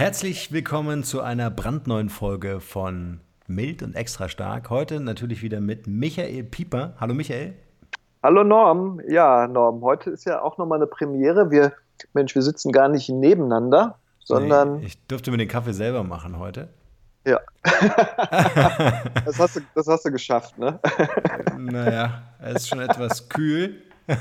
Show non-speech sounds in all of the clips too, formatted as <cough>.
Herzlich willkommen zu einer brandneuen Folge von Mild und Extra Stark. Heute natürlich wieder mit Michael Pieper. Hallo Michael. Hallo Norm. Ja, Norm, heute ist ja auch nochmal eine Premiere. Wir, Mensch, wir sitzen gar nicht nebeneinander, sondern. Nee, ich durfte mir den Kaffee selber machen heute. Ja. <laughs> das, hast du, das hast du geschafft, ne? <laughs> naja, er ist schon etwas kühl. <laughs>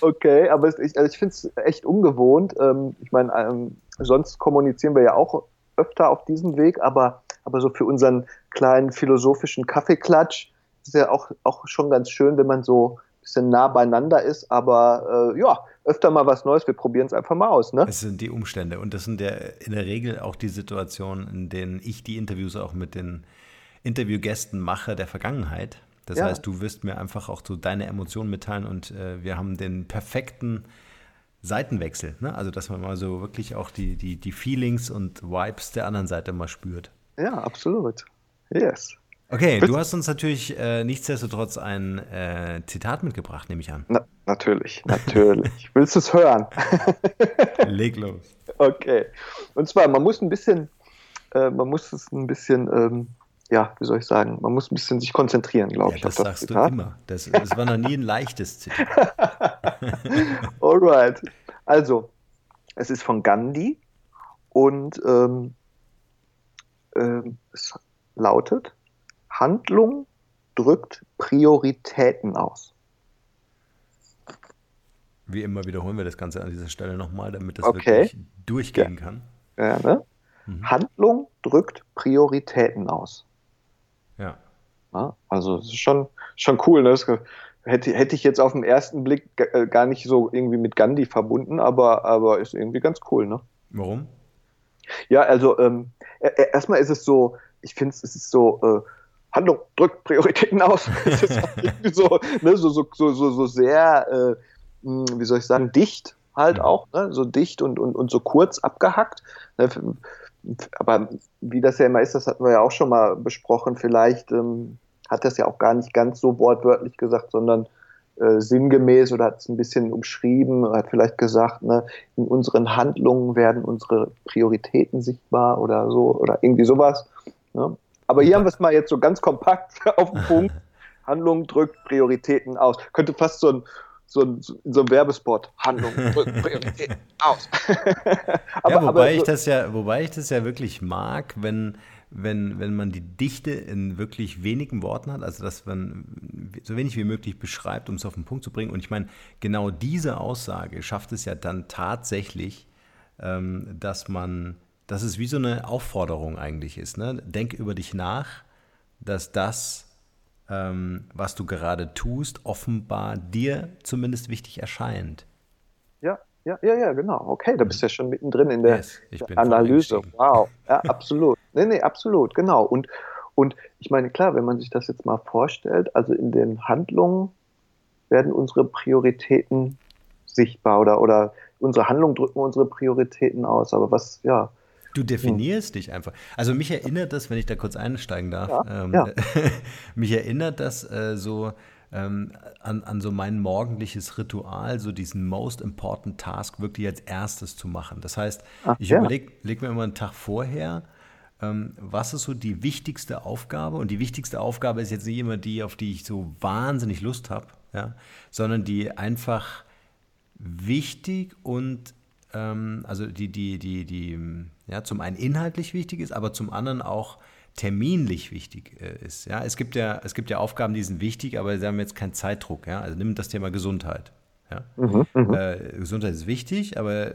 Okay, aber ich, also ich finde es echt ungewohnt. Ähm, ich meine, ähm, sonst kommunizieren wir ja auch öfter auf diesem Weg, aber, aber so für unseren kleinen philosophischen Kaffeeklatsch ist ja auch, auch schon ganz schön, wenn man so ein bisschen nah beieinander ist, aber äh, ja, öfter mal was Neues, wir probieren es einfach mal aus. Ne? Es sind die Umstände und das sind ja in der Regel auch die Situationen, in denen ich die Interviews auch mit den Interviewgästen mache der Vergangenheit. Das ja. heißt, du wirst mir einfach auch so deine Emotionen mitteilen und äh, wir haben den perfekten Seitenwechsel. Ne? Also, dass man mal so wirklich auch die, die, die Feelings und Vibes der anderen Seite mal spürt. Ja, absolut. Yes. Okay, Willst du hast uns natürlich äh, nichtsdestotrotz ein äh, Zitat mitgebracht, nehme ich an. Na, natürlich, natürlich. <laughs> Willst du es hören? Leg los. Okay. Und zwar, man muss ein bisschen, äh, man muss es ein bisschen ähm, ja, wie soll ich sagen, man muss ein bisschen sich konzentrieren, glaube ja, ich. Das, das sagst Zitat. du immer. Das, das war noch nie ein leichtes Zitat. <laughs> Alright. Also, es ist von Gandhi und ähm, ähm, es lautet, Handlung drückt Prioritäten aus. Wie immer wiederholen wir das Ganze an dieser Stelle nochmal, damit das okay. wirklich durchgehen ja. kann. Ja, ne? mhm. Handlung drückt Prioritäten aus. Also es ist schon, schon cool. Ne? Das hätte, hätte ich jetzt auf den ersten Blick äh, gar nicht so irgendwie mit Gandhi verbunden, aber, aber ist irgendwie ganz cool. Ne? Warum? Ja, also ähm, erstmal ist es so, ich finde es ist so, äh, Handlung drückt Prioritäten aus. <laughs> es ist so, ne, so, so, so, so, sehr, äh, hm, wie soll ich sagen, dicht halt auch, ne? so dicht und, und, und so kurz abgehackt. Ne? Aber wie das ja immer ist, das hatten wir ja auch schon mal besprochen, vielleicht ähm, hat das ja auch gar nicht ganz so wortwörtlich gesagt, sondern äh, sinngemäß oder hat es ein bisschen umschrieben, hat vielleicht gesagt, ne, in unseren Handlungen werden unsere Prioritäten sichtbar oder so oder irgendwie sowas. Ne? Aber hier haben wir es mal jetzt so ganz kompakt <laughs> auf den Punkt. <laughs> Handlung drückt Prioritäten aus. Könnte fast so ein, so ein, so ein Werbespot. Handlung <laughs> aus. <laughs> aber, ja, wobei, aber, ich das ja, wobei ich das ja wirklich mag, wenn, wenn, wenn man die Dichte in wirklich wenigen Worten hat, also dass man so wenig wie möglich beschreibt, um es auf den Punkt zu bringen. Und ich meine, genau diese Aussage schafft es ja dann tatsächlich, ähm, dass man dass es wie so eine Aufforderung eigentlich ist. Ne? Denk über dich nach, dass das, ähm, was du gerade tust, offenbar dir zumindest wichtig erscheint. Ja, ja, ja, ja, genau. Okay, da bist du ja schon mittendrin in der yes, Analyse. Wow, <laughs> ja, absolut. Nee, nee, absolut, genau. Und, und ich meine, klar, wenn man sich das jetzt mal vorstellt, also in den Handlungen werden unsere Prioritäten sichtbar oder, oder unsere Handlungen drücken unsere Prioritäten aus. Aber was, ja, Du definierst hm. dich einfach. Also mich erinnert das, wenn ich da kurz einsteigen darf, ja, ähm, ja. <laughs> mich erinnert das äh, so ähm, an, an so mein morgendliches Ritual, so diesen most important task wirklich als erstes zu machen. Das heißt, Ach, ich ja. überlege leg mir immer einen Tag vorher, ähm, was ist so die wichtigste Aufgabe? Und die wichtigste Aufgabe ist jetzt nicht immer die, auf die ich so wahnsinnig Lust habe, ja, sondern die einfach wichtig und ähm, also die, die, die, die, ja, zum einen inhaltlich wichtig ist, aber zum anderen auch terminlich wichtig äh, ist. Ja, es gibt ja, es gibt ja Aufgaben, die sind wichtig, aber sie haben jetzt keinen Zeitdruck. Ja, also nimm das Thema Gesundheit. Ja? Mhm, mhm, äh, Gesundheit ist wichtig, aber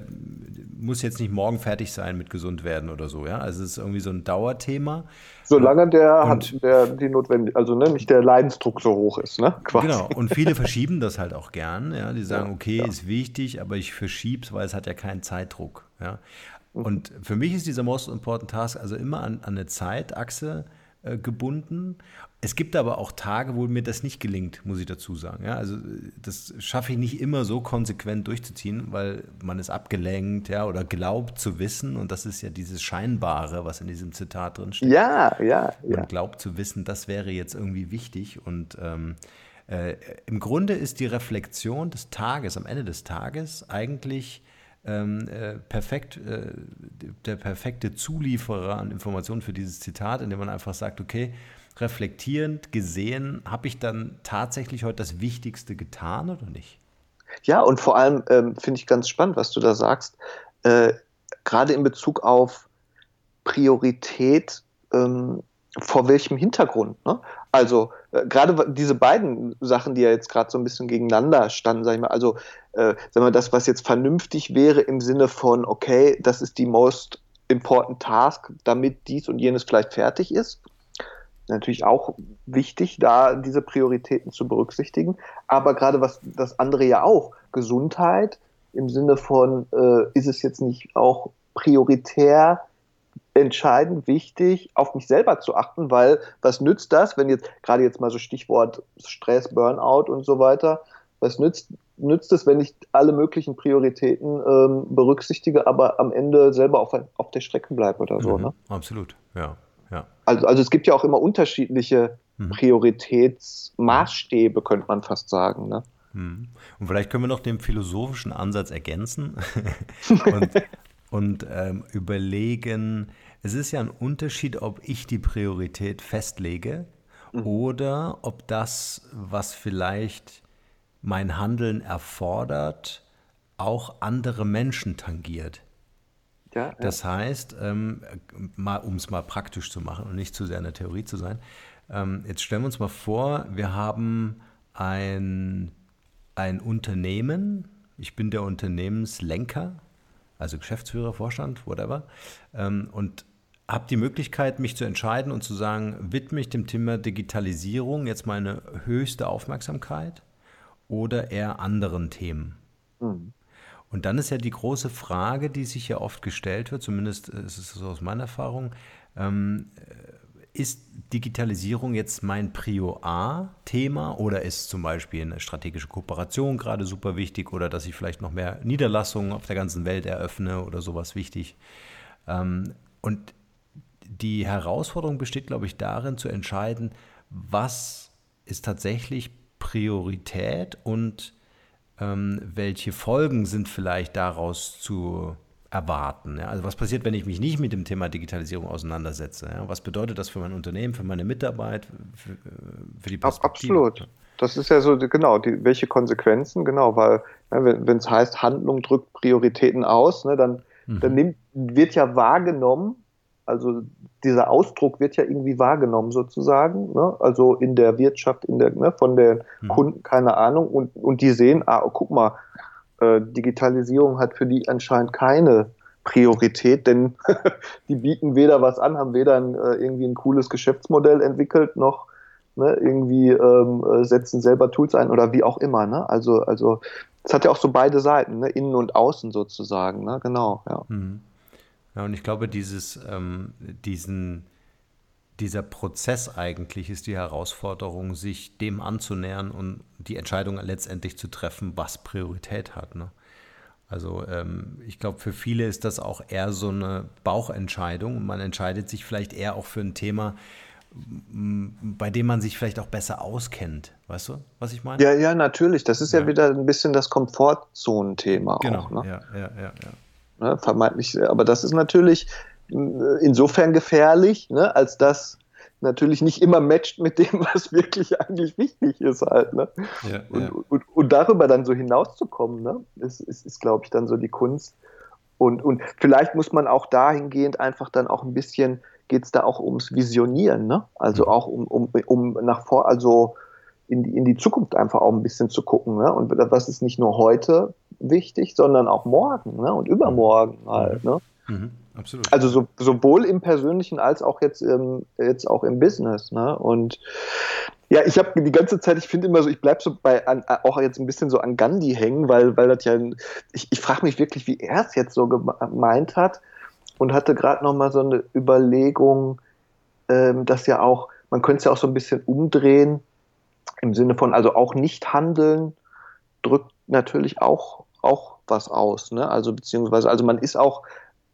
muss jetzt nicht morgen fertig sein mit gesund werden oder so. Ja, also es ist irgendwie so ein Dauerthema. Solange der, und, der die notwendig, also ne, nicht der Leidensdruck so hoch ist, ne? Quasi. Genau. Und viele verschieben das halt auch gern. Ja, die sagen, okay, ja. ist wichtig, aber ich verschiebe es, weil es hat ja keinen Zeitdruck. Ja. Mhm. Und für mich ist dieser Most Important Task also immer an, an eine Zeitachse äh, gebunden. Es gibt aber auch Tage, wo mir das nicht gelingt, muss ich dazu sagen. Ja, also das schaffe ich nicht immer so konsequent durchzuziehen, weil man ist abgelenkt, ja, oder glaubt zu wissen. Und das ist ja dieses Scheinbare, was in diesem Zitat drin steht. Ja, ja, ja. Man glaubt zu wissen, das wäre jetzt irgendwie wichtig. Und ähm, äh, im Grunde ist die Reflexion des Tages, am Ende des Tages, eigentlich ähm, äh, perfekt, äh, der perfekte Zulieferer an Informationen für dieses Zitat, indem man einfach sagt, okay, reflektierend gesehen, habe ich dann tatsächlich heute das Wichtigste getan oder nicht? Ja, und vor allem ähm, finde ich ganz spannend, was du da sagst, äh, gerade in Bezug auf Priorität ähm, vor welchem Hintergrund? Ne? Also äh, gerade diese beiden Sachen, die ja jetzt gerade so ein bisschen gegeneinander standen, sag ich mal, also äh, sag mal, das, was jetzt vernünftig wäre im Sinne von, okay, das ist die most important task, damit dies und jenes vielleicht fertig ist. Natürlich auch wichtig, da diese Prioritäten zu berücksichtigen. Aber gerade was das andere ja auch, Gesundheit im Sinne von, äh, ist es jetzt nicht auch prioritär, entscheidend wichtig, auf mich selber zu achten, weil was nützt das, wenn jetzt gerade jetzt mal so Stichwort Stress, Burnout und so weiter, was nützt, nützt es, wenn ich alle möglichen Prioritäten ähm, berücksichtige, aber am Ende selber auf, auf der Strecke bleibe oder so. Mhm, ne? Absolut, ja. ja. Also, also es gibt ja auch immer unterschiedliche mhm. Prioritätsmaßstäbe, könnte man fast sagen. Ne? Mhm. Und vielleicht können wir noch den philosophischen Ansatz ergänzen <laughs> und, und ähm, überlegen, es ist ja ein Unterschied, ob ich die Priorität festlege mhm. oder ob das, was vielleicht mein Handeln erfordert, auch andere Menschen tangiert. Ja, ja. Das heißt, ähm, um es mal praktisch zu machen und nicht zu sehr in der Theorie zu sein, ähm, jetzt stellen wir uns mal vor, wir haben ein, ein Unternehmen, ich bin der Unternehmenslenker also Geschäftsführer, Vorstand, whatever, ähm, und habe die Möglichkeit, mich zu entscheiden und zu sagen, widme ich dem Thema Digitalisierung jetzt meine höchste Aufmerksamkeit oder eher anderen Themen? Mhm. Und dann ist ja die große Frage, die sich ja oft gestellt wird, zumindest ist es so aus meiner Erfahrung, ähm, ist Digitalisierung jetzt mein Prio A-Thema oder ist zum Beispiel eine strategische Kooperation gerade super wichtig oder dass ich vielleicht noch mehr Niederlassungen auf der ganzen Welt eröffne oder sowas wichtig? Ähm, und die Herausforderung besteht, glaube ich, darin zu entscheiden, was ist tatsächlich Priorität und ähm, welche Folgen sind vielleicht daraus zu erwarten? Ja? Also was passiert, wenn ich mich nicht mit dem Thema Digitalisierung auseinandersetze? Ja? Was bedeutet das für mein Unternehmen, für meine Mitarbeit, für, für die Perspektive? Absolut. Das ist ja so, genau, die, welche Konsequenzen, genau, weil ne, wenn es heißt, Handlung drückt Prioritäten aus, ne, dann, mhm. dann nimmt, wird ja wahrgenommen, also dieser Ausdruck wird ja irgendwie wahrgenommen sozusagen, ne? also in der Wirtschaft, in der, ne, von den mhm. Kunden, keine Ahnung, und, und die sehen, ah, guck mal, äh, Digitalisierung hat für die anscheinend keine Priorität, denn <laughs> die bieten weder was an, haben weder ein, äh, irgendwie ein cooles Geschäftsmodell entwickelt, noch ne, irgendwie ähm, äh, setzen selber Tools ein oder wie auch immer. Ne? Also, also es hat ja auch so beide Seiten, ne? innen und außen sozusagen. Ne? Genau, ja. Mhm. Ja, und ich glaube, dieses, ähm, diesen, dieser Prozess eigentlich ist die Herausforderung, sich dem anzunähern und die Entscheidung letztendlich zu treffen, was Priorität hat. Ne? Also ähm, ich glaube, für viele ist das auch eher so eine Bauchentscheidung. Man entscheidet sich vielleicht eher auch für ein Thema, bei dem man sich vielleicht auch besser auskennt. Weißt du, was ich meine? Ja, ja, natürlich. Das ist ja, ja wieder ein bisschen das Komfortzonenthema. Genau. Auch, ne? ja, ja, ja, ja. Ne, vermeintlich, aber das ist natürlich insofern gefährlich, ne, als dass natürlich nicht immer matcht mit dem, <laughs> was wirklich eigentlich wichtig ist halt. Ne? Ja, und, ja. Und, und, darüber dann so hinauszukommen, ne? ist, ist, ist glaube ich, dann so die Kunst. Und, und vielleicht muss man auch dahingehend einfach dann auch ein bisschen geht es da auch ums Visionieren, ne? Also mhm. auch um, um, um nach vor, also in die, in die Zukunft einfach auch ein bisschen zu gucken, ne? Und was ist nicht nur heute wichtig, sondern auch morgen, ne? Und übermorgen mhm. halt, ne? Mhm. Absolut. Also so, sowohl im Persönlichen als auch jetzt, im, jetzt auch im Business, ne? Und ja, ich habe die ganze Zeit, ich finde immer so, ich bleibe so bei an, auch jetzt ein bisschen so an Gandhi hängen, weil, weil das ja, ich, ich frage mich wirklich, wie er es jetzt so gemeint hat und hatte gerade noch mal so eine Überlegung, ähm, dass ja auch, man könnte es ja auch so ein bisschen umdrehen, im Sinne von, also auch nicht handeln, drückt natürlich auch, auch was aus. Ne? Also beziehungsweise, also man ist auch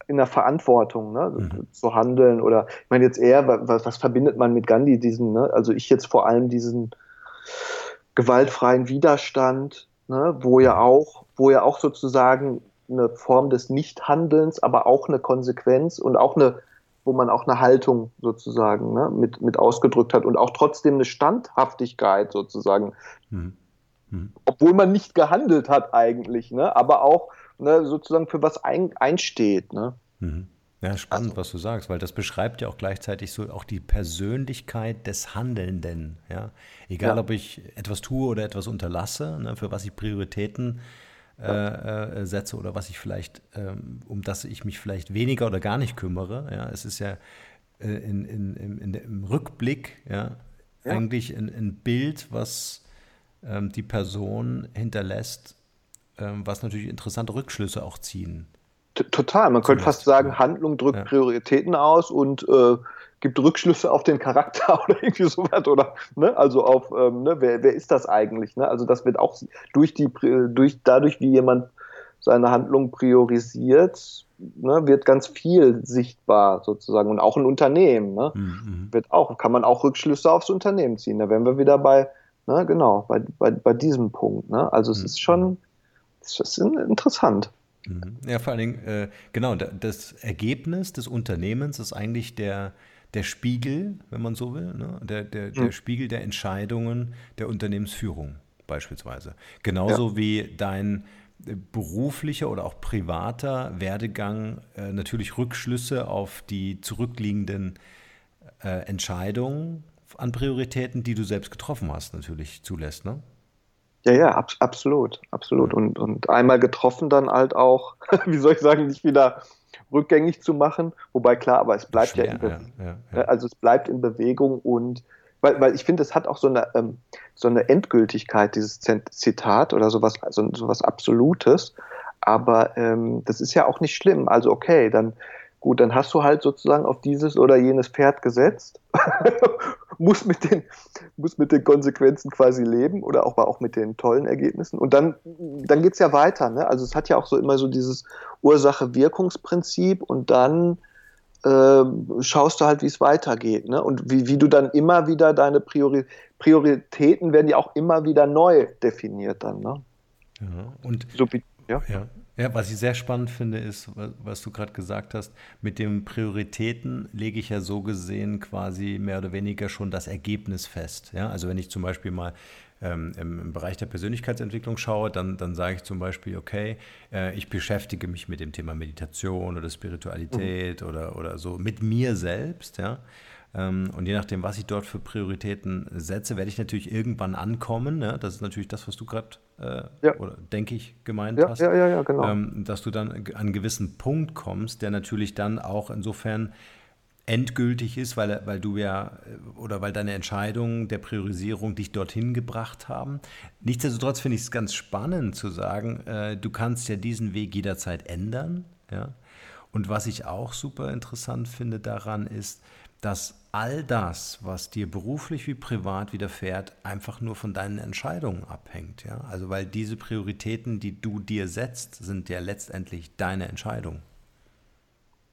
in der Verantwortung, ne? Mhm. zu handeln oder ich meine jetzt eher, was, was verbindet man mit Gandhi, diesen, ne? also ich jetzt vor allem diesen gewaltfreien Widerstand, ne? wo ja auch, wo ja auch sozusagen eine Form des Nichthandelns, aber auch eine Konsequenz und auch eine, wo man auch eine Haltung sozusagen ne, mit, mit ausgedrückt hat und auch trotzdem eine Standhaftigkeit sozusagen. Mhm. Mhm. Obwohl man nicht gehandelt hat eigentlich, ne, aber auch ne, sozusagen für was ein, einsteht. Ne. Mhm. Ja, spannend, also, was du sagst, weil das beschreibt ja auch gleichzeitig so auch die Persönlichkeit des Handelnden. Ja? Egal, ja. ob ich etwas tue oder etwas unterlasse, ne, für was ich Prioritäten äh, äh, setze oder was ich vielleicht, ähm, um das ich mich vielleicht weniger oder gar nicht kümmere. Ja, es ist ja äh, in, in, in, im Rückblick ja, ja. eigentlich ein, ein, Bild, was ähm, die Person hinterlässt, was natürlich interessante Rückschlüsse auch ziehen. Total, man könnte fast sagen, Handlung drückt ja. Prioritäten aus und äh, gibt Rückschlüsse auf den Charakter <laughs> oder irgendwie sowas oder ne, also auf ähm, ne, wer, wer ist das eigentlich? Ne? Also das wird auch durch die durch dadurch, wie jemand seine Handlung priorisiert, ne, wird ganz viel sichtbar sozusagen und auch ein Unternehmen ne, mhm. wird auch kann man auch Rückschlüsse aufs Unternehmen ziehen. Da wären wir wieder bei ne, genau bei, bei, bei diesem Punkt. Ne? Also es mhm. ist schon es ist interessant. Mhm. Ja, vor allen Dingen, äh, genau, das Ergebnis des Unternehmens ist eigentlich der, der Spiegel, wenn man so will, ne? der, der, der mhm. Spiegel der Entscheidungen der Unternehmensführung beispielsweise. Genauso ja. wie dein äh, beruflicher oder auch privater Werdegang äh, natürlich Rückschlüsse auf die zurückliegenden äh, Entscheidungen an Prioritäten, die du selbst getroffen hast, natürlich zulässt. Ne? Ja, ja, ab, absolut, absolut. Und, und einmal getroffen dann halt auch, <laughs> wie soll ich sagen, nicht wieder rückgängig zu machen. Wobei klar, aber es bleibt Schwer, ja, in Bewegung. Ja, ja, also es bleibt in Bewegung und weil, weil ich finde, es hat auch so eine, ähm, so eine Endgültigkeit, dieses Zitat oder sowas, also sowas Absolutes. Aber ähm, das ist ja auch nicht schlimm. Also okay, dann gut, dann hast du halt sozusagen auf dieses oder jenes Pferd gesetzt, <laughs> muss mit den, muss mit den Konsequenzen quasi leben oder auch, auch mit den tollen Ergebnissen. Und dann, dann geht es ja weiter. Ne? Also es hat ja auch so immer so dieses Ursache-Wirkungsprinzip und dann äh, schaust du halt, wie es weitergeht. Ne? Und wie, wie du dann immer wieder deine Priori Prioritäten werden ja auch immer wieder neu definiert dann. Ne? Ja, und so, ja. ja. Ja, was ich sehr spannend finde, ist, was du gerade gesagt hast, mit den Prioritäten lege ich ja so gesehen quasi mehr oder weniger schon das Ergebnis fest. Ja, also wenn ich zum Beispiel mal ähm, im, im, Bereich der Persönlichkeitsentwicklung schaue, dann, dann sage ich zum Beispiel, okay, äh, ich beschäftige mich mit dem Thema Meditation oder Spiritualität mhm. oder, oder so mit mir selbst, ja. Ähm, und je nachdem, was ich dort für Prioritäten setze, werde ich natürlich irgendwann ankommen. Ne? Das ist natürlich das, was du gerade, äh, ja. oder denke ich, gemeint ja, hast. Ja, ja, ja, genau. Ähm, dass du dann an einen gewissen Punkt kommst, der natürlich dann auch insofern endgültig ist, weil, weil du ja oder weil deine Entscheidungen der Priorisierung dich dorthin gebracht haben. Nichtsdestotrotz finde ich es ganz spannend zu sagen, äh, du kannst ja diesen Weg jederzeit ändern. Ja? Und was ich auch super interessant finde daran ist, dass all das, was dir beruflich wie privat widerfährt, einfach nur von deinen Entscheidungen abhängt. Ja? Also weil diese Prioritäten, die du dir setzt, sind ja letztendlich deine Entscheidungen.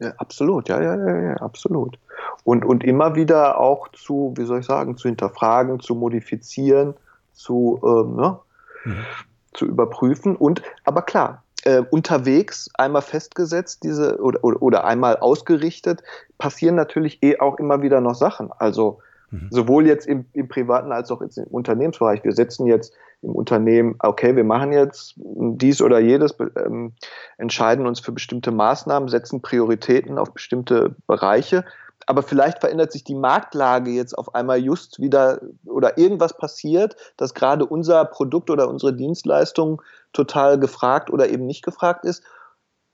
Ja, absolut, ja, ja, ja, ja, absolut. Und, und immer wieder auch zu, wie soll ich sagen, zu hinterfragen, zu modifizieren, zu, ähm, ne, mhm. zu überprüfen. Und, aber klar, äh, unterwegs einmal festgesetzt, diese oder, oder, oder einmal ausgerichtet, passieren natürlich eh auch immer wieder noch Sachen. Also mhm. sowohl jetzt im, im privaten als auch jetzt im Unternehmensbereich. Wir setzen jetzt im Unternehmen, okay, wir machen jetzt dies oder jedes, ähm, entscheiden uns für bestimmte Maßnahmen, setzen Prioritäten auf bestimmte Bereiche. Aber vielleicht verändert sich die Marktlage jetzt auf einmal just wieder oder irgendwas passiert, dass gerade unser Produkt oder unsere Dienstleistung total gefragt oder eben nicht gefragt ist.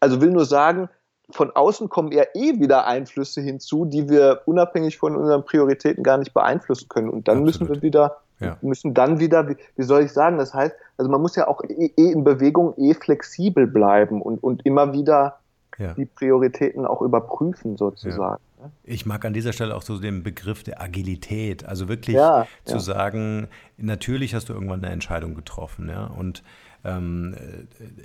Also will nur sagen, von außen kommen ja eh wieder Einflüsse hinzu, die wir unabhängig von unseren Prioritäten gar nicht beeinflussen können. Und dann Absolut. müssen wir wieder, ja. müssen dann wieder, wie, wie, soll ich sagen, das heißt, also man muss ja auch eh, eh in Bewegung eh flexibel bleiben und, und immer wieder ja. die Prioritäten auch überprüfen sozusagen. Ja. Ne? Ich mag an dieser Stelle auch so den Begriff der Agilität, also wirklich ja, zu sagen, natürlich hast du irgendwann eine Entscheidung getroffen, ja, und ähm,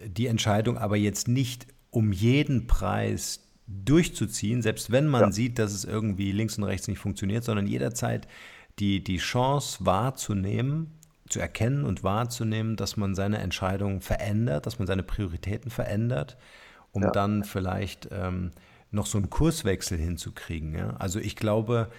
die Entscheidung aber jetzt nicht um jeden Preis durchzuziehen, selbst wenn man sieht, dass es irgendwie links und rechts nicht funktioniert, sondern jederzeit die, die Chance wahrzunehmen, zu erkennen und wahrzunehmen, dass man seine Entscheidungen verändert, dass man seine Prioritäten verändert, um ja. dann vielleicht ähm, noch so einen Kurswechsel hinzukriegen. Ja? Also ich glaube,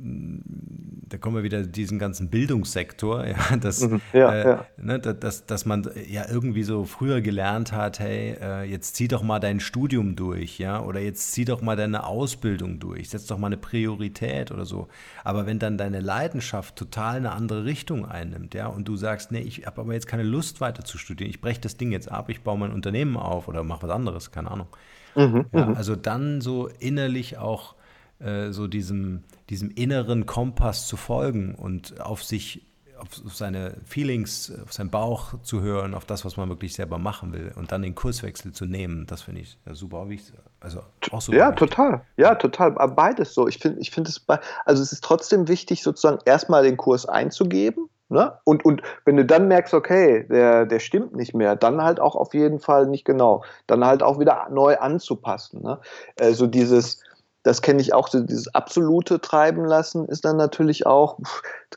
da kommen wir wieder diesen ganzen Bildungssektor, <laughs> ja, dass, mhm, ja, äh, ja. Ne, dass, dass man ja irgendwie so früher gelernt hat, hey, äh, jetzt zieh doch mal dein Studium durch, ja, oder jetzt zieh doch mal deine Ausbildung durch, setz doch mal eine Priorität oder so. Aber wenn dann deine Leidenschaft total eine andere Richtung einnimmt, ja, und du sagst, nee, ich habe aber jetzt keine Lust weiter zu studieren, ich breche das Ding jetzt ab, ich baue mein Unternehmen auf oder mache was anderes, keine Ahnung. Mhm, ja, mhm. also dann so innerlich auch äh, so diesem, diesem inneren Kompass zu folgen und auf sich, auf seine Feelings, auf seinen Bauch zu hören, auf das, was man wirklich selber machen will und dann den Kurswechsel zu nehmen, das finde ich ja, super wichtig. Also auch super ja, wichtig. total. Ja, total. Beides so. Ich finde, ich finde es, also es ist trotzdem wichtig, sozusagen erstmal den Kurs einzugeben. Ne? Und, und wenn du dann merkst, okay, der, der stimmt nicht mehr, dann halt auch auf jeden Fall nicht genau. Dann halt auch wieder neu anzupassen. Ne? Also dieses, das kenne ich auch, so dieses absolute Treiben lassen ist dann natürlich auch,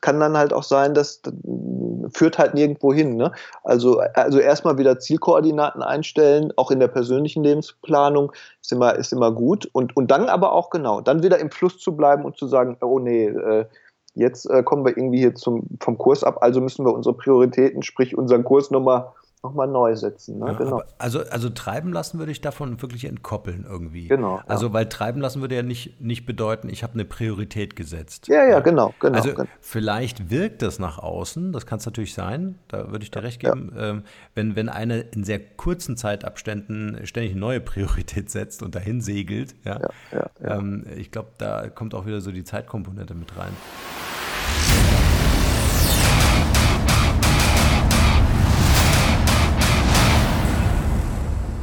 kann dann halt auch sein, das führt halt nirgendwo hin. Ne? Also, also erstmal wieder Zielkoordinaten einstellen, auch in der persönlichen Lebensplanung ist immer, ist immer gut. Und, und dann aber auch genau, dann wieder im Fluss zu bleiben und zu sagen, oh nee, äh, jetzt äh, kommen wir irgendwie hier zum, vom Kurs ab, also müssen wir unsere Prioritäten, sprich unseren Kurs nochmal nochmal neu setzen. Ne? Ja, genau. also, also treiben lassen würde ich davon wirklich entkoppeln irgendwie. Genau. Also, ja. weil treiben lassen würde ja nicht, nicht bedeuten, ich habe eine Priorität gesetzt. Ja, ja, genau. genau also genau. vielleicht wirkt das nach außen, das kann es natürlich sein, da würde ich dir recht geben, ja. ähm, wenn, wenn einer in sehr kurzen Zeitabständen ständig eine neue <laughs> Priorität setzt und dahin segelt. Ja, ähm, ich glaube, da kommt auch wieder so die Zeitkomponente mit rein.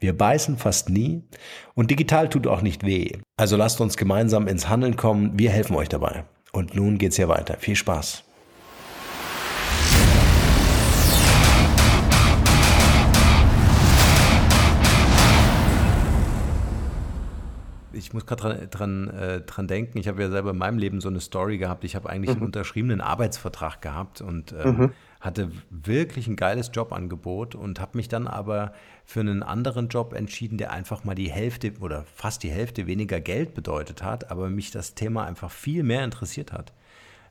Wir beißen fast nie und digital tut auch nicht weh. Also lasst uns gemeinsam ins Handeln kommen, wir helfen euch dabei. Und nun geht's hier weiter. Viel Spaß. ich muss gerade dran, dran, äh, dran, denken, ich habe ja selber in meinem Leben so eine Story gehabt. Ich habe eigentlich mhm. einen unterschriebenen Arbeitsvertrag gehabt und ähm, mhm. Hatte wirklich ein geiles Jobangebot und habe mich dann aber für einen anderen Job entschieden, der einfach mal die Hälfte oder fast die Hälfte weniger Geld bedeutet hat, aber mich das Thema einfach viel mehr interessiert hat.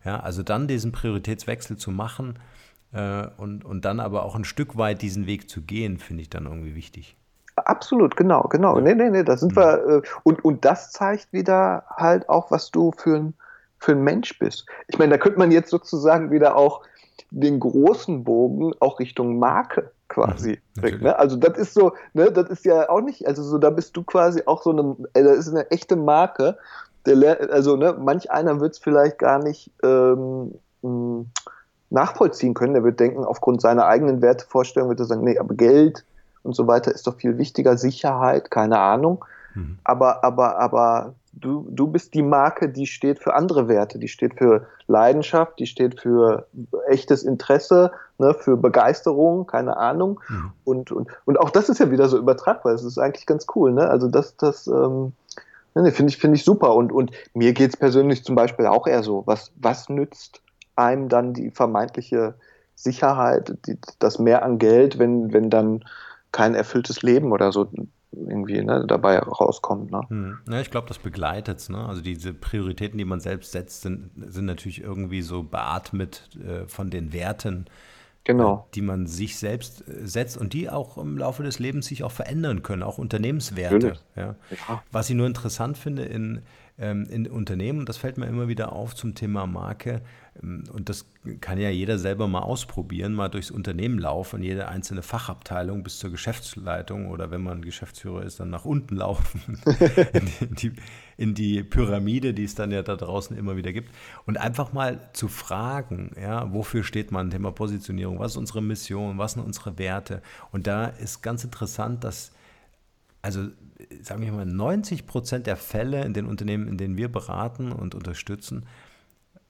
Ja, also dann diesen Prioritätswechsel zu machen äh, und, und dann aber auch ein Stück weit diesen Weg zu gehen, finde ich dann irgendwie wichtig. Absolut, genau, genau. Nee, nee, nee, da sind mhm. wir. Äh, und, und das zeigt wieder halt auch, was du für ein, für ein Mensch bist. Ich meine, da könnte man jetzt sozusagen wieder auch den großen Bogen auch Richtung Marke quasi mhm, bringen. Ne? Also das ist so, ne, das ist ja auch nicht, also so, da bist du quasi auch so eine, äh, das ist eine echte Marke. Der, also ne, manch einer wird es vielleicht gar nicht ähm, nachvollziehen können. Der wird denken, aufgrund seiner eigenen Wertevorstellung wird er sagen, nee, aber Geld und so weiter ist doch viel wichtiger, Sicherheit, keine Ahnung. Mhm. Aber, aber, aber du, du bist die Marke, die steht für andere Werte, die steht für Leidenschaft, die steht für echtes Interesse, ne, für Begeisterung, keine Ahnung. Mhm. Und, und, und auch das ist ja wieder so übertragbar. Das ist eigentlich ganz cool. Ne? Also das, das ähm, ne, finde ich, finde ich super. Und, und mir geht es persönlich zum Beispiel auch eher so, was, was nützt einem dann die vermeintliche Sicherheit, die, das Mehr an Geld, wenn, wenn dann kein erfülltes Leben oder so irgendwie ne, dabei rauskommt. Ne? Hm. Ja, ich glaube, das begleitet es. Ne? Also diese Prioritäten, die man selbst setzt, sind, sind natürlich irgendwie so beatmet äh, von den Werten, genau. äh, die man sich selbst äh, setzt und die auch im Laufe des Lebens sich auch verändern können, auch Unternehmenswerte. Ja? ja. Was ich nur interessant finde in, in Unternehmen, das fällt mir immer wieder auf zum Thema Marke, ähm, und das kann ja jeder selber mal ausprobieren, mal durchs Unternehmen laufen, jede einzelne Fachabteilung bis zur Geschäftsleitung oder wenn man Geschäftsführer ist, dann nach unten <laughs> laufen, in, die, in, die, Pyramide, die es dann ja da draußen immer wieder gibt. Und einfach mal zu fragen, ja, wofür steht man, Thema Positionierung, was ist unsere Mission, was sind unsere Werte? Und da ist ganz interessant, dass, also sagen wir mal, 90 Prozent der Fälle in den Unternehmen, in denen wir beraten und unterstützen,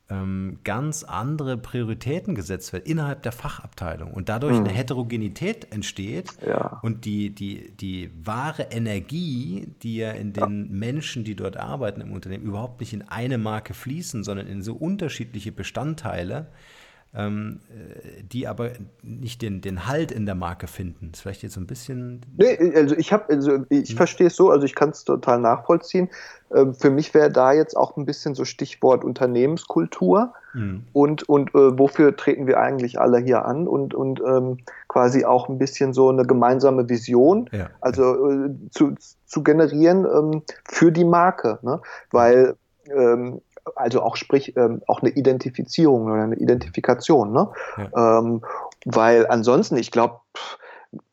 ähm, ganz andere Prioritäten gesetzt werden innerhalb der Fachabteilung und dadurch mhm. eine Heterogenität entsteht ja. und die, die, die wahre Energie, die ja in den ja. Menschen, die dort arbeiten im Unternehmen, überhaupt nicht in eine Marke fließen, sondern in so unterschiedliche Bestandteile, ähm, äh, die aber nicht den, den Halt in der Marke finden. Das ist vielleicht jetzt so ein bisschen. Nee, also ich habe, also ich hm. verstehe es so, also ich kann es total nachvollziehen. Ähm, für mich wäre da jetzt auch ein bisschen so Stichwort Unternehmenskultur hm. und, und äh, wofür treten wir eigentlich alle hier an und, und ähm, quasi auch ein bisschen so eine gemeinsame Vision, ja. also äh, zu, zu generieren ähm, für die Marke. Ne? Weil ähm, also auch sprich ähm, auch eine Identifizierung oder eine Identifikation, ne? Ja. Ähm, weil ansonsten, ich glaube,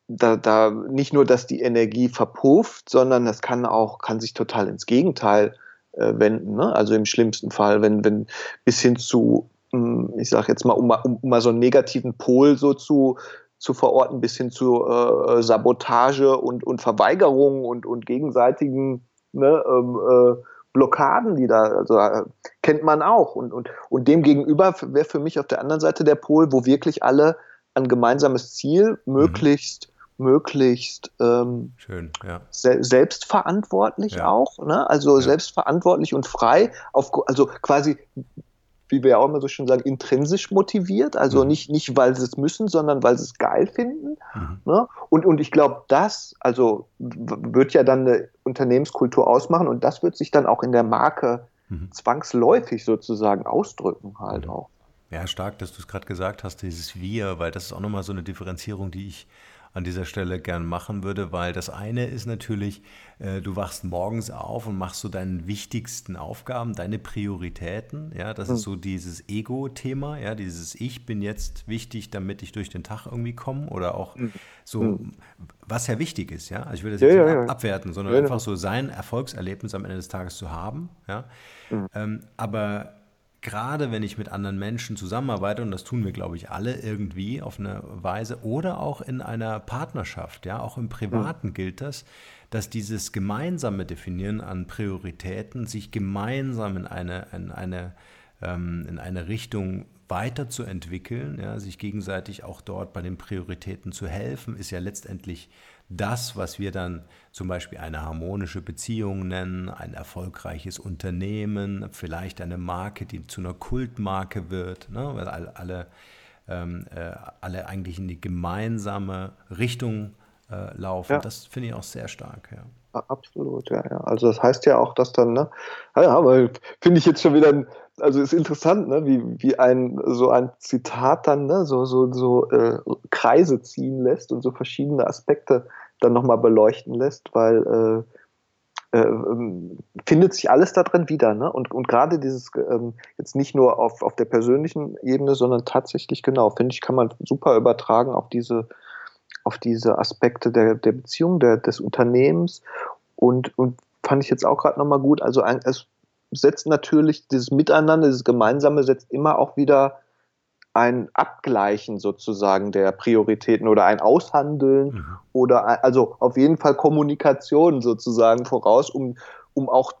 da, da nicht nur, dass die Energie verpufft, sondern das kann auch, kann sich total ins Gegenteil äh, wenden. Ne? Also im schlimmsten Fall, wenn, wenn bis hin zu, mh, hm, ich sage jetzt mal, um, um, um, mal so einen negativen Pol so zu, zu verorten, bis hin zu äh, Sabotage und, und Verweigerung und, und gegenseitigen ne, ähm, äh, Blockaden, die da, also äh, kennt man auch. Und, und, und dem gegenüber wäre für mich auf der anderen Seite der Pol, wo wirklich alle ein gemeinsames Ziel möglichst, mhm. möglichst ähm, Schön, ja. se selbstverantwortlich ja. auch, ne? also ja. selbstverantwortlich und frei, auf, also quasi wie wir ja auch immer so schön sagen, intrinsisch motiviert. Also mhm. nicht, nicht, weil sie es müssen, sondern weil sie es geil finden. Mhm. Ne? Und, und ich glaube, das also wird ja dann eine Unternehmenskultur ausmachen und das wird sich dann auch in der Marke mhm. zwangsläufig sozusagen ausdrücken halt mhm. auch. Ja, stark, dass du es gerade gesagt hast, dieses Wir, weil das ist auch nochmal so eine Differenzierung, die ich an dieser Stelle gern machen würde, weil das eine ist natürlich, äh, du wachst morgens auf und machst so deine wichtigsten Aufgaben, deine Prioritäten. Ja, das mhm. ist so dieses Ego-Thema, ja, dieses Ich bin jetzt wichtig, damit ich durch den Tag irgendwie komme oder auch mhm. so, mhm. was ja wichtig ist, ja. Also ich will das jetzt ja, nicht ja, abwerten, sondern einfach so sein Erfolgserlebnis am Ende des Tages zu haben, ja. Mhm. Ähm, aber gerade wenn ich mit anderen Menschen zusammenarbeite, und das tun wir, glaube ich, alle irgendwie auf eine Weise, oder auch in einer Partnerschaft, ja, auch im Privaten mhm. gilt das, dass dieses gemeinsame Definieren an Prioritäten sich gemeinsam in eine, in eine, ähm, in eine Richtung weiterzuentwickeln, ja, sich gegenseitig auch dort bei den Prioritäten zu helfen, ist ja letztendlich das, was wir dann zum Beispiel eine harmonische Beziehung nennen, ein erfolgreiches Unternehmen, vielleicht eine Marke, die zu einer Kultmarke wird, ne? weil alle, ähm, äh, alle eigentlich in die gemeinsame Richtung äh, laufen. Ja. Das finde ich auch sehr stark. Ja. Absolut, ja, ja. Also das heißt ja auch, dass dann, ne, ja, finde ich jetzt schon wieder, ein, also ist interessant, ne, wie, wie ein so ein Zitat dann, ne, so, so, so äh, Kreise ziehen lässt und so verschiedene Aspekte dann nochmal beleuchten lässt, weil äh, äh, findet sich alles da drin wieder, ne? Und, und gerade dieses ähm, jetzt nicht nur auf, auf der persönlichen Ebene, sondern tatsächlich genau, finde ich, kann man super übertragen auf diese auf diese Aspekte der, der Beziehung, der, des Unternehmens und, und fand ich jetzt auch gerade nochmal gut. Also ein, es setzt natürlich dieses Miteinander, dieses Gemeinsame setzt immer auch wieder ein Abgleichen sozusagen der Prioritäten oder ein Aushandeln mhm. oder also auf jeden Fall Kommunikation sozusagen voraus, um, um auch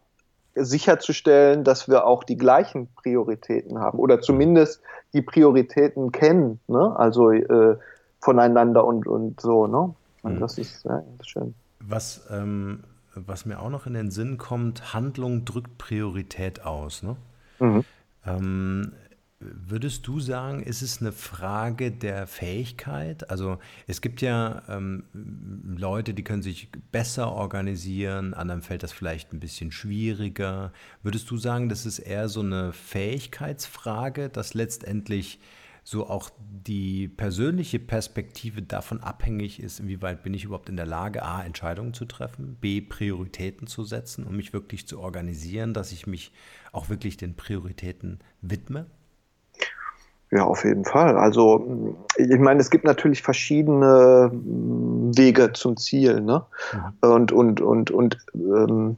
sicherzustellen, dass wir auch die gleichen Prioritäten haben oder zumindest die Prioritäten kennen. Ne? Also äh, voneinander und, und so, ne? Und mhm. das ist ja, schön. Was, ähm, was mir auch noch in den Sinn kommt, Handlung drückt Priorität aus, ne? Mhm. Ähm, Würdest du sagen, ist es eine Frage der Fähigkeit? Also es gibt ja ähm, Leute, die können sich besser organisieren, anderen fällt das vielleicht ein bisschen schwieriger. Würdest du sagen, das ist eher so eine Fähigkeitsfrage, dass letztendlich so auch die persönliche Perspektive davon abhängig ist, inwieweit bin ich überhaupt in der Lage, A, Entscheidungen zu treffen, B, Prioritäten zu setzen und mich wirklich zu organisieren, dass ich mich auch wirklich den Prioritäten widme? Ja, auf jeden Fall. Also ich meine, es gibt natürlich verschiedene Wege zum Ziel. Ne? Mhm. Und, und, und, und ähm,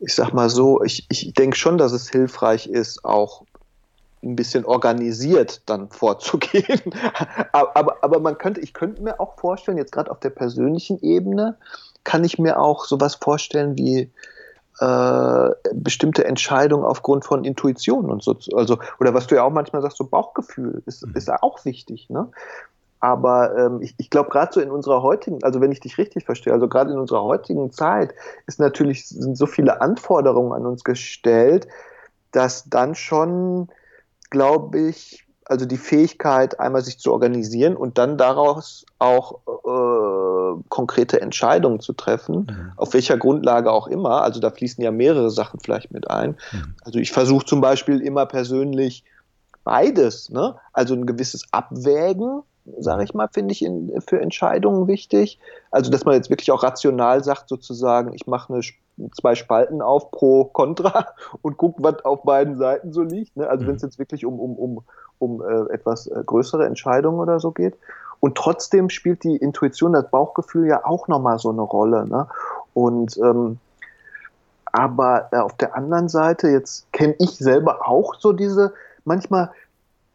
ich sag mal so, ich, ich denke schon, dass es hilfreich ist, auch ein bisschen organisiert dann <laughs> vorzugehen. aber, aber man könnte, ich könnte mir auch vorstellen, jetzt gerade auf der persönlichen Ebene, kann ich mir auch sowas vorstellen wie äh, bestimmte Entscheidungen aufgrund von Intuition und so. Also, oder was du ja auch manchmal sagst, so Bauchgefühl ist, mhm. ist ja auch wichtig, ne? Aber ähm, ich, ich glaube, gerade so in unserer heutigen, also wenn ich dich richtig verstehe, also gerade in unserer heutigen Zeit ist natürlich, sind so viele Anforderungen an uns gestellt, dass dann schon glaube ich, also die Fähigkeit, einmal sich zu organisieren und dann daraus auch äh, konkrete Entscheidungen zu treffen, mhm. auf welcher Grundlage auch immer. Also da fließen ja mehrere Sachen vielleicht mit ein. Mhm. Also ich versuche zum Beispiel immer persönlich beides, ne? also ein gewisses Abwägen sage ich mal, finde ich in, für Entscheidungen wichtig. Also, dass man jetzt wirklich auch rational sagt, sozusagen, ich mache eine, zwei Spalten auf pro Contra <laughs> und gucke, was auf beiden Seiten so liegt. Ne? Also, mhm. wenn es jetzt wirklich um, um, um, um äh, etwas äh, größere Entscheidungen oder so geht. Und trotzdem spielt die Intuition, das Bauchgefühl ja auch nochmal so eine Rolle. Ne? Und ähm, aber äh, auf der anderen Seite, jetzt kenne ich selber auch so diese, manchmal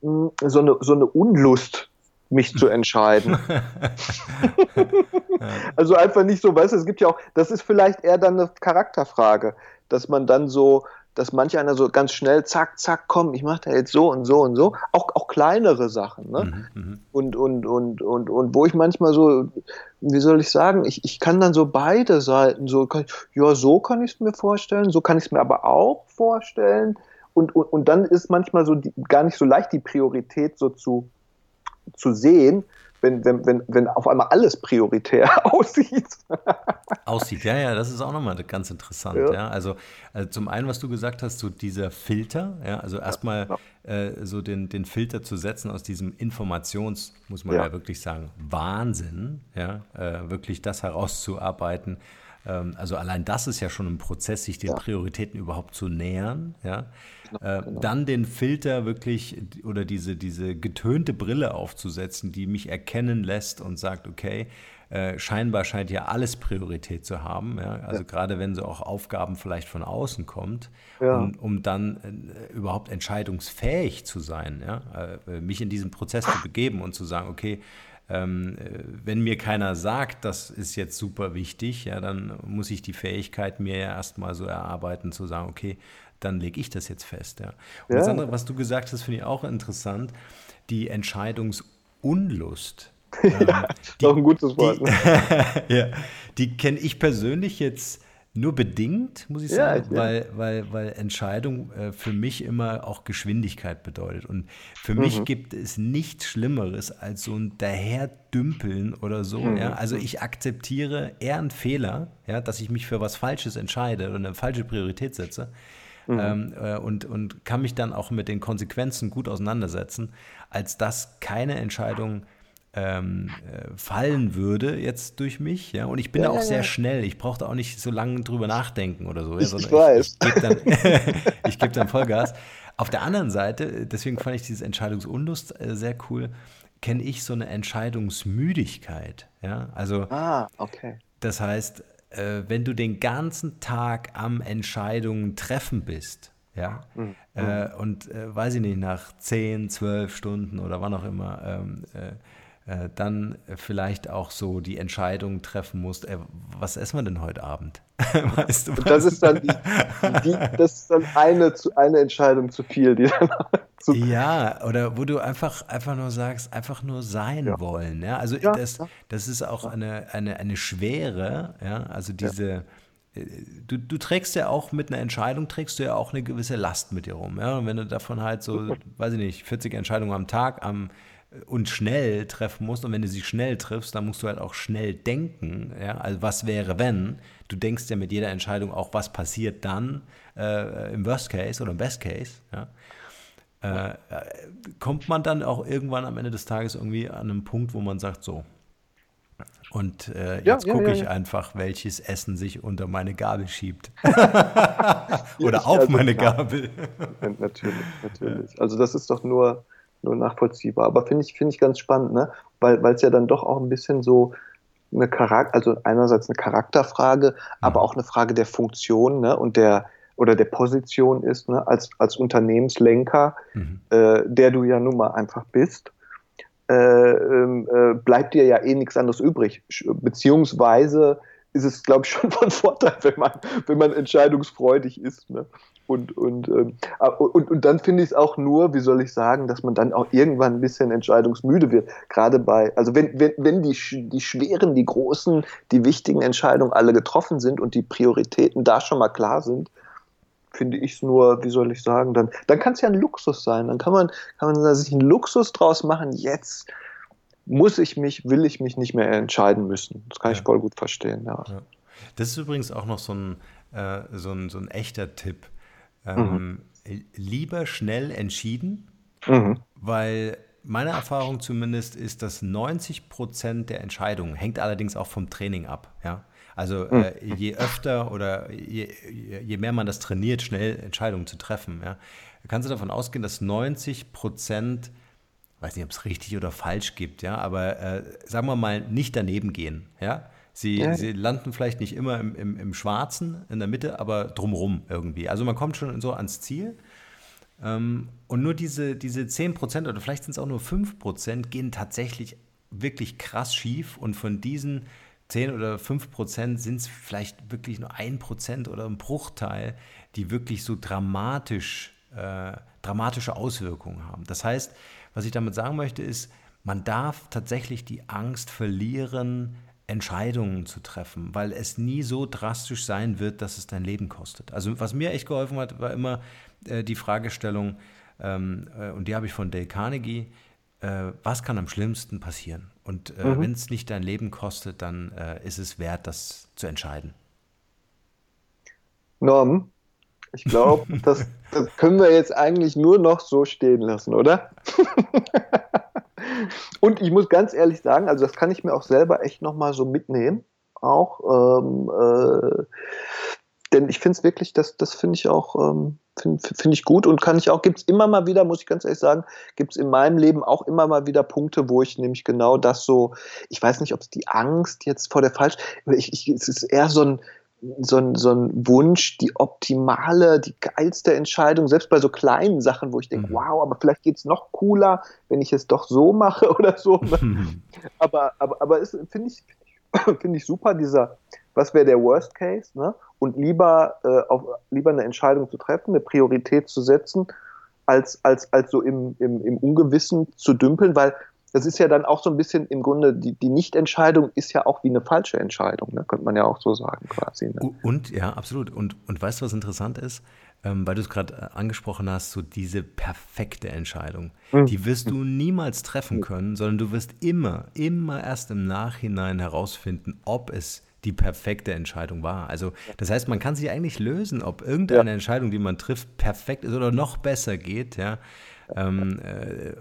mh, hm, so eine, so eine Unlust mich zu entscheiden. <laughs> <laughs> also einfach nicht so, weißt du, es gibt ja auch, das ist vielleicht eher dann eine Charakterfrage, dass man dann so, dass manch einer so ganz schnell, zack, zack, komm, ich mache da jetzt so und so und so, auch, auch kleinere Sachen, ne? Mhm, mhm, und, und, und, und, und wo ich manchmal so, wie soll ich sagen, ich, ich kann dann so beide Seiten, so, kann, ja, so kann ich es mir vorstellen, so kann ich es mir aber auch vorstellen. Und, und, und dann ist manchmal so die, gar nicht so leicht, die Priorität so zu zu sehen, wenn, wenn, wenn, wenn auf einmal alles prioritär <laughs> aussieht. aussieht, ja, ja, das ist auch nochmal ganz interessant. Ja. ja. Also, also, zum einen, was du gesagt hast, so dieser Filter, ja, also erstmal ja, äh, so den, den Filter zu setzen aus diesem Informations, muss man ja, wirklich sagen, Wahnsinn, ja, äh, wirklich das herauszuarbeiten. Ähm, also allein das ist ja schon ein Prozess, sich den Prioritäten überhaupt zu nähern, ja. Genau, äh, genau. Dann den Filter wirklich oder diese, diese getönte Brille aufzusetzen, die mich erkennen lässt und sagt, okay, äh, scheinbar scheint ja alles Priorität zu haben. Ja? Also ja. gerade wenn so auch Aufgaben vielleicht von außen kommt, ja. um, um, dann äh, überhaupt entscheidungsfähig zu sein, ja? Äh, mich in diesen Prozess zu begeben und zu sagen, okay, ähm, äh, wenn mir keiner sagt, das ist jetzt super wichtig, ja, dann muss ich die Fähigkeit mir ja erstmal so erarbeiten, zu sagen, okay, dann lege ich das jetzt fest. Ja. Und das andere, was du gesagt hast, finde ich auch interessant, die Entscheidungsunlust. <laughs> ja, ähm, die, auch ein gutes Wort. Ne? <laughs> ja, die kenne ich persönlich jetzt nur bedingt, muss ich sagen, ja, weil, weil, weil Entscheidung äh, für mich immer auch Geschwindigkeit bedeutet. Und für mhm. mich gibt es nichts Schlimmeres als so ein Daherdümpeln oder so. Mhm. Ja? Also ich akzeptiere eher einen Fehler, ja, dass ich mich für was Falsches entscheide oder eine falsche Priorität setze, mhm. ähm, äh, und, und kann mich dann auch mit den Konsequenzen gut auseinandersetzen, als dass keine Entscheidung ähm, äh, fallen würde jetzt durch mich. Ja? Und ich bin ja, auch ja, sehr schnell. Ich brauchte auch nicht so lange drüber nachdenken oder so. Ich, ich weiß. Ich, <laughs> ich gebe dann, geb dann Vollgas. Auf der anderen Seite, deswegen fand ich dieses Entscheidungsunlust äh, sehr cool, kenne ich so eine Entscheidungsmüdigkeit. Ja? Also, ah, okay. Das heißt, äh, wenn du den ganzen Tag am Entscheidungen treffen bist, ja, mhm. äh, und äh, weiß ich nicht, nach 10, 12 Stunden oder wann auch immer, ähm, äh, äh, dann vielleicht auch so die Entscheidung treffen musst, ey, was essen wir denn heute Abend? <laughs> weißt du, das ist dann, die, die, das ist dann eine, eine Entscheidung zu viel, die dann <laughs> zu Ja, oder wo du einfach, einfach nur sagst, einfach nur sein ja. wollen. Ja? Also ja, das, das ist auch eine, eine, eine Schwere, ja, also diese äh, Du, du, trägst ja auch mit einer Entscheidung, trägst du ja auch eine gewisse Last mit dir rum. Ja? Und wenn du davon halt so, weiß ich nicht, 40 Entscheidungen am Tag am und schnell treffen musst. Und wenn du sie schnell triffst, dann musst du halt auch schnell denken. Ja? Also was wäre, wenn? Du denkst ja mit jeder Entscheidung auch, was passiert dann äh, im Worst Case oder im Best Case. Ja? Äh, äh kommt man dann auch irgendwann am Ende des Tages irgendwie an einen Punkt, wo man sagt, so, und äh, jetzt ja, gucke ich einfach, welches Essen sich unter meine Gabel schiebt. <laughs> <laughs> Oder auf also, meine Gabel. natürlich, natürlich. Also das ist doch nur, nur nachvollziehbar. Aber finde ich, finde ich ganz spannend, ne? Weil es ja dann doch auch ein bisschen so eine Charakter, also einerseits eine Charakterfrage, mhm. aber auch eine Frage der Funktion ne? und der oder der Position ist, ne? als, als Unternehmenslenker, mhm. äh, der du ja nun mal einfach bist. Äh, ähm, äh, bleibt dir ja eh nichts anderes übrig. Beziehungsweise ist es, glaube ich, <laughs> schon von Vorteil, wenn man, wenn man entscheidungsfreudig ist. Ne? Und, und, ähm, und, und dann finde ich es auch nur, wie soll ich sagen, dass man dann auch irgendwann ein bisschen entscheidungsmüde wird. Gerade bei, also wenn, wenn, wenn die, die schweren, die großen, die wichtigen Entscheidungen alle getroffen sind und die Prioritäten da schon mal klar sind, finde ich es nur, wie soll ich sagen, dann, dann kann es ja ein Luxus sein. Dann kann man, kann man sich einen Luxus draus machen, jetzt muss ich mich, will ich mich nicht mehr entscheiden müssen. Das kann ja. ich voll gut verstehen, ja. ja. Das ist übrigens auch noch so ein, äh, so ein, so ein echter Tipp. Ähm, mhm. Lieber schnell entschieden, mhm. weil meine Erfahrung zumindest ist, dass 90 Prozent der Entscheidungen, hängt allerdings auch vom Training ab, ja. Also mhm. äh, je öfter oder je, je, mehr man das trainiert, schnell Entscheidungen zu treffen, ja, kannst du davon ausgehen, dass 90 Prozent, weiß nicht, ob es richtig oder falsch gibt, ja, aber äh, sagen wir mal, nicht daneben gehen, ja. Sie, ja. sie landen vielleicht nicht immer im, im, im, Schwarzen in der Mitte, aber drumherum irgendwie. Also man kommt schon so ans Ziel. Ähm, und nur diese, diese 10% oder vielleicht sind es auch nur 5% gehen tatsächlich wirklich krass schief. Und von diesen 10 oder 5% sind es vielleicht wirklich nur 1% oder ein Bruchteil, die wirklich so dramatisch, äh, dramatische Auswirkungen haben. Das heißt, was ich damit sagen möchte, ist, man darf tatsächlich die Angst verlieren, Entscheidungen zu treffen, weil es nie so drastisch sein wird, dass es dein Leben kostet. Also was mir echt geholfen hat, war immer äh, die Fragestellung, ähm, äh, und die habe ich von Dale Carnegie, äh, was kann am schlimmsten passieren? Und äh, mhm. wenn es nicht dein Leben kostet, dann äh, ist es wert, das zu entscheiden. Norm, ich glaube, <laughs> das, das können wir jetzt eigentlich nur noch so stehen lassen, oder? <laughs> Und ich muss ganz ehrlich sagen, also das kann ich mir auch selber echt nochmal so mitnehmen. Auch. Ähm, äh, denn ich finde es wirklich, das, das finde ich auch, ähm, finde find ich gut und kann ich auch, gibt es immer mal wieder, muss ich ganz ehrlich sagen, gibt es in meinem Leben auch immer mal wieder Punkte, wo ich nämlich genau das so, ich weiß nicht, ob es die Angst jetzt vor der falsch, ich, ich, es ist eher so ein, so ein, so ein Wunsch, die optimale, die geilste Entscheidung, selbst bei so kleinen Sachen, wo ich denke, mhm. wow, aber vielleicht geht es noch cooler, wenn ich es doch so mache <laughs> oder so. <laughs> aber aber, aber es finde ich, finde ich super, dieser, was wäre der Worst Case, ne? Und lieber, äh, auf, lieber eine Entscheidung zu treffen, eine Priorität zu setzen, als, als, als so im, im, im Ungewissen zu dümpeln, weil das ist ja dann auch so ein bisschen im Grunde, die, die Nichtentscheidung ist ja auch wie eine falsche Entscheidung, ne? könnte man ja auch so sagen quasi. Ne? Und, ja, absolut. Und, und weißt du, was interessant ist? Ähm, weil du es gerade äh, angesprochen hast, so diese perfekte Entscheidung, mhm. die wirst du niemals treffen können, sondern du wirst immer, immer erst im Nachhinein herausfinden, ob es die perfekte Entscheidung war. Also das heißt, man kann sich eigentlich lösen, ob irgendeine ja. Entscheidung, die man trifft, perfekt ist oder noch besser geht, ja. Ähm, äh,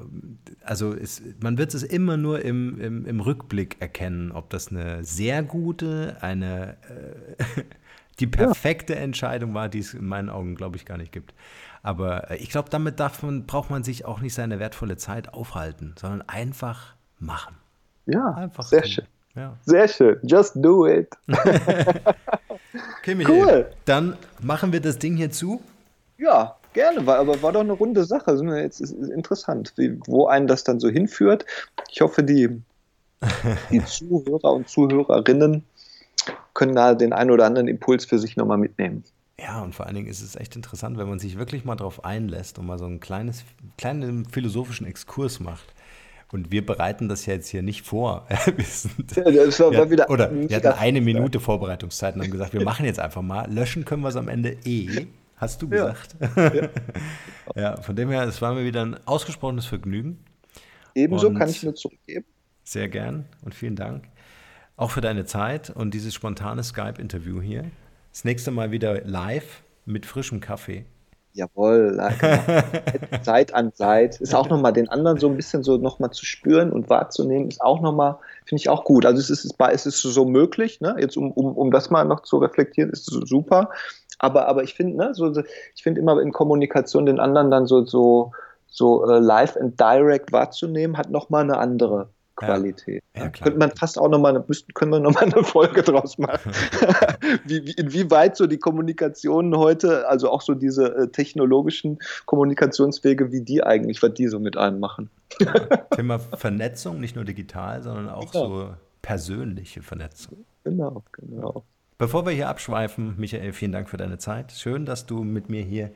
also es, man wird es immer nur im, im, im, Rückblick erkennen, ob das eine sehr gute, eine äh, <laughs> die perfekte ja. Entscheidung war, die es in meinen Augen, glaube ich, gar nicht gibt. Aber äh, ich glaube, damit man, braucht man sich auch nicht seine wertvolle Zeit aufhalten, sondern einfach machen. Ja, einfach sehr tun. schön. Ja. Sehr schön. Just do it. <laughs> <laughs> okay, Michael. Cool. Dann machen wir das Ding hier zu. Ja, Gerne, war, aber war doch eine runde Sache. Jetzt ist, ist interessant, wie, wo einen das dann so hinführt. Ich hoffe, die, <laughs> die Zuhörer und Zuhörerinnen können da den einen oder anderen Impuls für sich nochmal mitnehmen. Ja, und vor allen Dingen ist es echt interessant, wenn man sich wirklich mal darauf einlässt und mal so einen kleines, kleinen philosophischen Exkurs macht. Und wir bereiten das ja jetzt hier nicht vor. <laughs> wir sind, ja, das war wir, wieder oder wir hatten eine Minute Vorbereitungszeit und haben gesagt, wir machen jetzt einfach mal. Löschen können wir es am Ende eh. Hast du gesagt. Ja, <laughs> ja. von dem her, es war mir wieder ein ausgesprochenes Vergnügen. Ebenso und kann ich nur zurückgeben. Sehr gern und vielen Dank. Auch für deine Zeit und dieses spontane Skype-Interview hier. Das nächste Mal wieder live mit frischem Kaffee. Jawohl, <laughs> Zeit an Zeit. Ist auch nochmal den anderen so ein bisschen so nochmal zu spüren und wahrzunehmen, ist auch nochmal, finde ich auch gut. Also es ist, es ist so möglich, ne? jetzt um, um, um das mal noch zu reflektieren, ist es super. Aber, aber ich finde, ne, so, ich finde immer in Kommunikation den anderen dann so, so, so uh, live and direct wahrzunehmen, hat nochmal eine andere Qualität. Ja, ja, Könnte man fast auch nochmal, können wir nochmal eine Folge draus machen. <laughs> wie, wie, inwieweit so die Kommunikationen heute, also auch so diese äh, technologischen Kommunikationswege, wie die eigentlich, was die so mit einem machen. ja, Thema Vernetzung, nicht nur digital, sondern auch genau. so persönliche Vernetzung. Genau, genau. Bevor wir hier abschweifen, Michael, vielen Dank für deine Zeit. Schön, dass du mit mir hier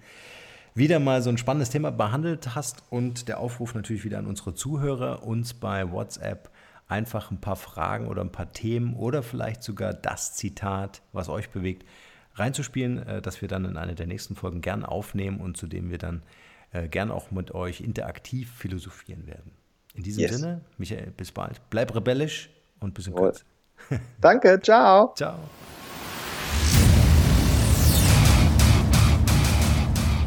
wieder mal so ein spannendes Thema behandelt hast und der Aufruf natürlich wieder an unsere Zuhörer, uns bei WhatsApp einfach ein paar Fragen oder ein paar Themen oder vielleicht sogar das Zitat, was euch bewegt, reinzuspielen, äh, das wir dann in einer der nächsten Folgen gern aufnehmen und zu dem wir dann äh, gern auch mit euch interaktiv philosophieren werden. In diesem yes. Sinne, Michael, bis bald. Bleib rebellisch und bis in Kürze. <laughs> Danke, ciao. Ciao.